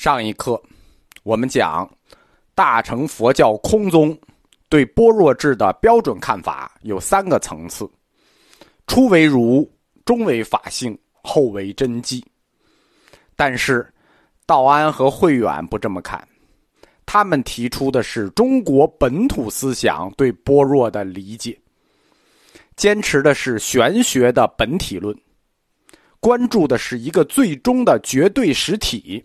上一课，我们讲大乘佛教空宗对般若智的标准看法有三个层次：初为如，中为法性，后为真迹。但是道安和慧远不这么看，他们提出的是中国本土思想对般若的理解，坚持的是玄学的本体论，关注的是一个最终的绝对实体。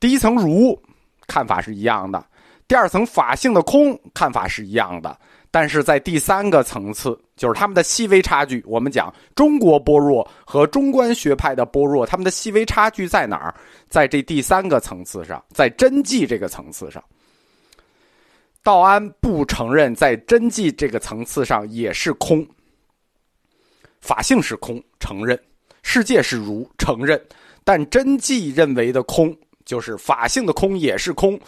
第一层如看法是一样的，第二层法性的空看法是一样的，但是在第三个层次，就是他们的细微差距。我们讲中国般若和中观学派的般若，他们的细微差距在哪儿？在这第三个层次上，在真迹这个层次上，道安不承认在真迹这个层次上也是空，法性是空，承认世界是如，承认，但真迹认为的空。就是法性的空也是空，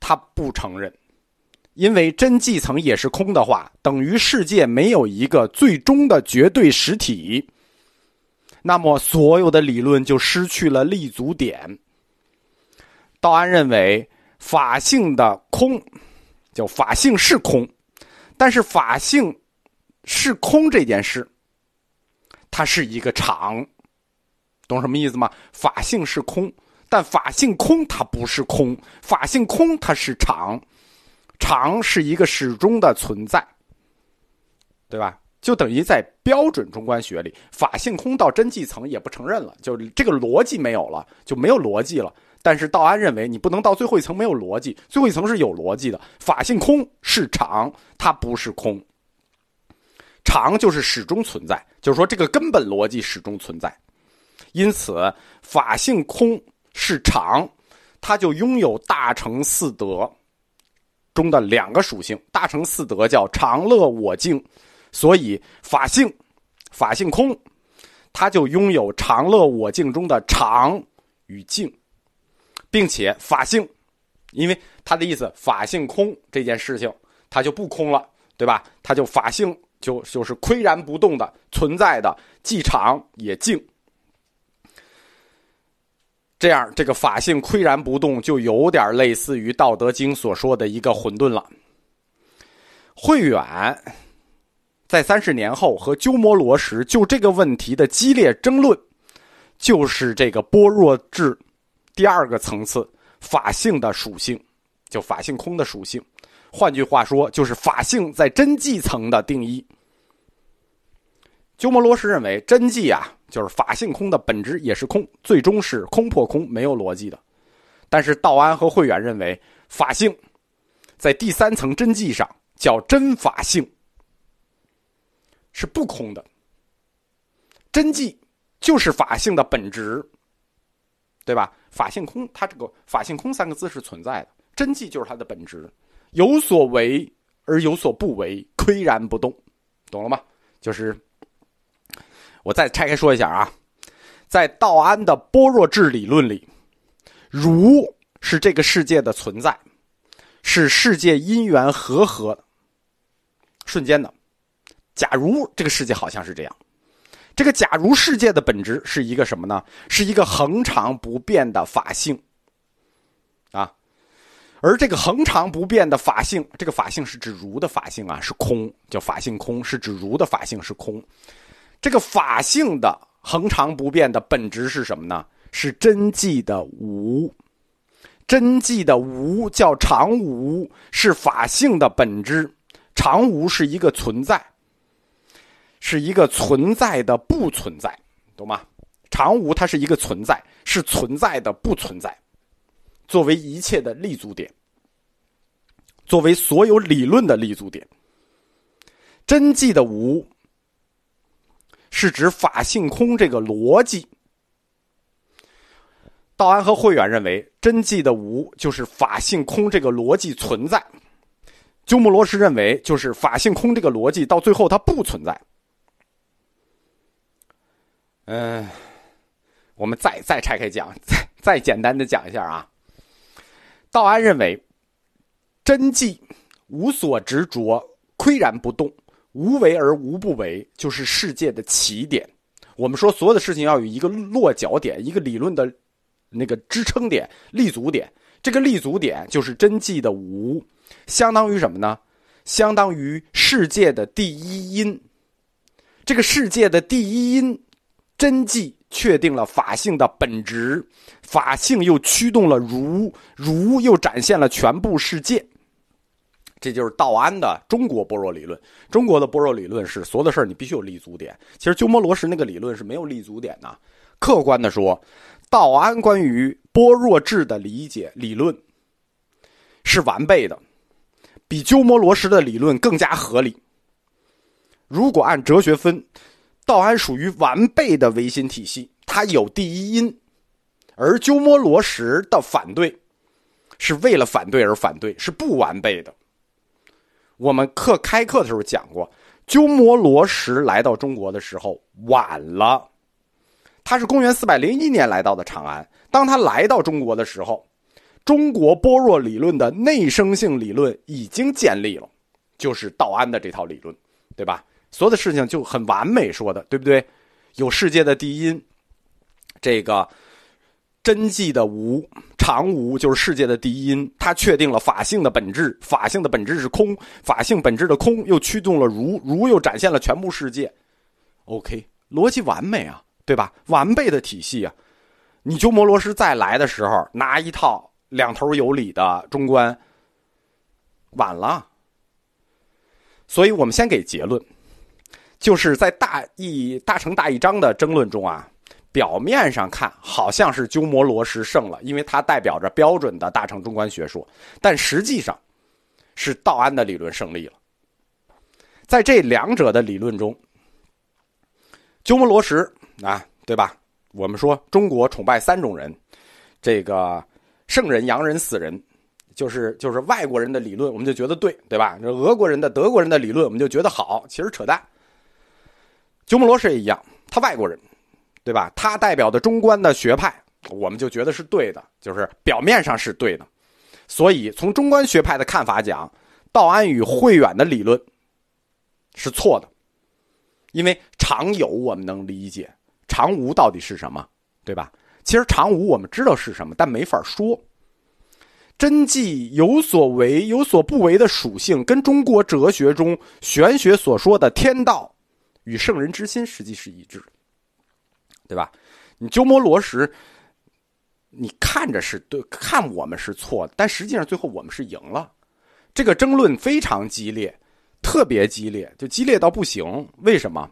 他不承认，因为真迹层也是空的话，等于世界没有一个最终的绝对实体，那么所有的理论就失去了立足点。道安认为法性的空，就法性是空，但是法性是空这件事，它是一个场，懂什么意思吗？法性是空。但法性空，它不是空；法性空，它是常，常是一个始终的存在，对吧？就等于在标准中观学里，法性空到真迹层也不承认了，就这个逻辑没有了，就没有逻辑了。但是道安认为，你不能到最后一层没有逻辑，最后一层是有逻辑的。法性空是常，它不是空，常就是始终存在，就是说这个根本逻辑始终存在。因此，法性空。是常，它就拥有大乘四德中的两个属性。大乘四德叫常乐我净，所以法性、法性空，它就拥有常乐我净中的常与净，并且法性，因为它的意思法性空这件事情，它就不空了，对吧？它就法性就就是岿然不动的存在的，既常也静。这样，这个法性岿然不动，就有点类似于《道德经》所说的一个混沌了。慧远在三十年后和鸠摩罗什就这个问题的激烈争论，就是这个般若智第二个层次法性的属性，就法性空的属性。换句话说，就是法性在真迹层的定义。鸠摩罗什认为，真迹啊。就是法性空的本质也是空，最终是空破空，没有逻辑的。但是道安和慧远认为，法性在第三层真迹上叫真法性，是不空的。真迹就是法性的本质，对吧？法性空，它这个法性空三个字是存在的，真迹就是它的本质，有所为而有所不为，岿然不动，懂了吗？就是。我再拆开说一下啊，在道安的般若智理论里，如是这个世界的存在，是世界因缘和合瞬间的。假如这个世界好像是这样，这个假如世界的本质是一个什么呢？是一个恒常不变的法性啊，而这个恒常不变的法性，这个法性是指如的法性啊，是空，叫法性空，是指如的法性是空。这个法性的恒常不变的本质是什么呢？是真迹的无，真迹的无叫常无，是法性的本质。常无是一个存在，是一个存在的不存在，懂吗？常无它是一个存在，是存在的不存在，作为一切的立足点，作为所有理论的立足点。真迹的无。是指法性空这个逻辑。道安和慧远认为，真迹的无就是法性空这个逻辑存在；鸠摩罗什认为，就是法性空这个逻辑到最后它不存在。嗯，我们再再拆开讲，再再简单的讲一下啊。道安认为，真迹无所执着，岿然不动。无为而无不为，就是世界的起点。我们说所有的事情要有一个落脚点，一个理论的那个支撑点、立足点。这个立足点就是真迹的无，相当于什么呢？相当于世界的第一因。这个世界的第一因，真迹确定了法性的本质，法性又驱动了儒，儒又展现了全部世界。这就是道安的中国般若理论。中国的般若理论是所有的事你必须有立足点。其实鸠摩罗什那个理论是没有立足点的。客观的说，道安关于般若智的理解理论是完备的，比鸠摩罗什的理论更加合理。如果按哲学分，道安属于完备的唯心体系，它有第一因，而鸠摩罗什的反对是为了反对而反对，是不完备的。我们课开课的时候讲过，鸠摩罗什来到中国的时候晚了，他是公元四百零一年来到的长安。当他来到中国的时候，中国般若理论的内生性理论已经建立了，就是道安的这套理论，对吧？所有的事情就很完美说的，对不对？有世界的第一，这个真迹的无常无就是世界的第一因，它确定了法性的本质，法性的本质是空，法性本质的空又驱动了如，如又展现了全部世界。OK，逻辑完美啊，对吧？完备的体系啊！你鸠摩罗什再来的时候，拿一套两头有理的中观，晚了。所以我们先给结论。就是在大义大成大义章的争论中啊，表面上看好像是鸠摩罗什胜了，因为它代表着标准的大乘中观学说，但实际上是道安的理论胜利了。在这两者的理论中，鸠摩罗什啊，对吧？我们说中国崇拜三种人，这个圣人、洋人、死人，就是就是外国人的理论，我们就觉得对，对吧？俄国人的、德国人的理论，我们就觉得好，其实扯淡。鸠摩罗什也一样，他外国人，对吧？他代表的中观的学派，我们就觉得是对的，就是表面上是对的。所以从中观学派的看法讲，道安与慧远的理论是错的，因为常有我们能理解，常无到底是什么，对吧？其实常无我们知道是什么，但没法说。真迹有所为有所不为的属性，跟中国哲学中玄学所说的天道。与圣人之心实际是一致的，对吧？你鸠摩罗什，你看着是对，看我们是错，但实际上最后我们是赢了。这个争论非常激烈，特别激烈，就激烈到不行。为什么？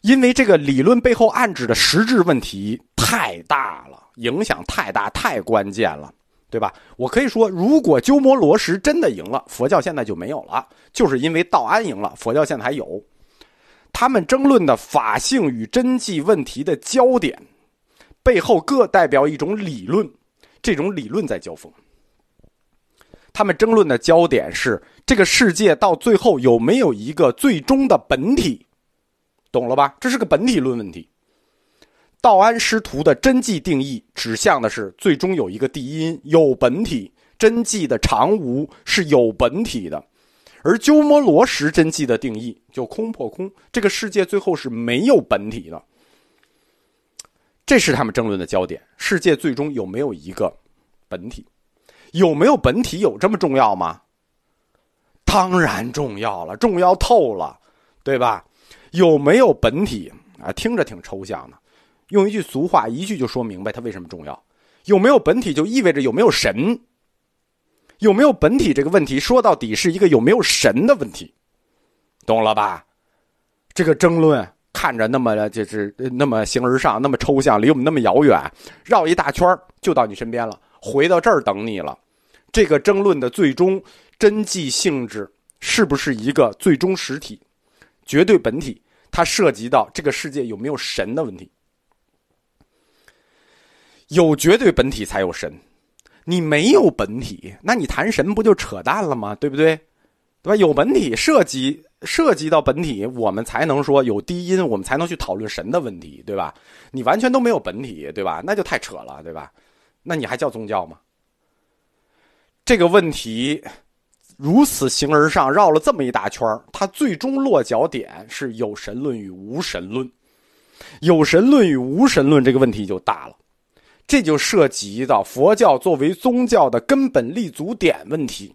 因为这个理论背后暗指的实质问题太大了，影响太大，太关键了。对吧？我可以说，如果鸠摩罗什真的赢了，佛教现在就没有了，就是因为道安赢了，佛教现在还有。他们争论的法性与真迹问题的焦点，背后各代表一种理论，这种理论在交锋。他们争论的焦点是这个世界到最后有没有一个最终的本体，懂了吧？这是个本体论问题。道安师徒的真迹定义指向的是最终有一个第一因有本体，真迹的常无是有本体的，而鸠摩罗什真迹的定义就空破空，这个世界最后是没有本体的。这是他们争论的焦点：世界最终有没有一个本体？有没有本体有这么重要吗？当然重要了，重要透了，对吧？有没有本体啊？听着挺抽象的。用一句俗话，一句就说明白它为什么重要。有没有本体，就意味着有没有神。有没有本体这个问题，说到底是一个有没有神的问题，懂了吧？这个争论看着那么就是那么形而上，那么抽象，离我们那么遥远，绕一大圈就到你身边了，回到这儿等你了。这个争论的最终真迹性质，是不是一个最终实体、绝对本体？它涉及到这个世界有没有神的问题。有绝对本体才有神，你没有本体，那你谈神不就扯淡了吗？对不对？对吧？有本体涉及涉及到本体，我们才能说有低音，我们才能去讨论神的问题，对吧？你完全都没有本体，对吧？那就太扯了，对吧？那你还叫宗教吗？这个问题如此形而上，绕了这么一大圈它最终落脚点是有神论与无神论。有神论与无神论这个问题就大了。这就涉及到佛教作为宗教的根本立足点问题。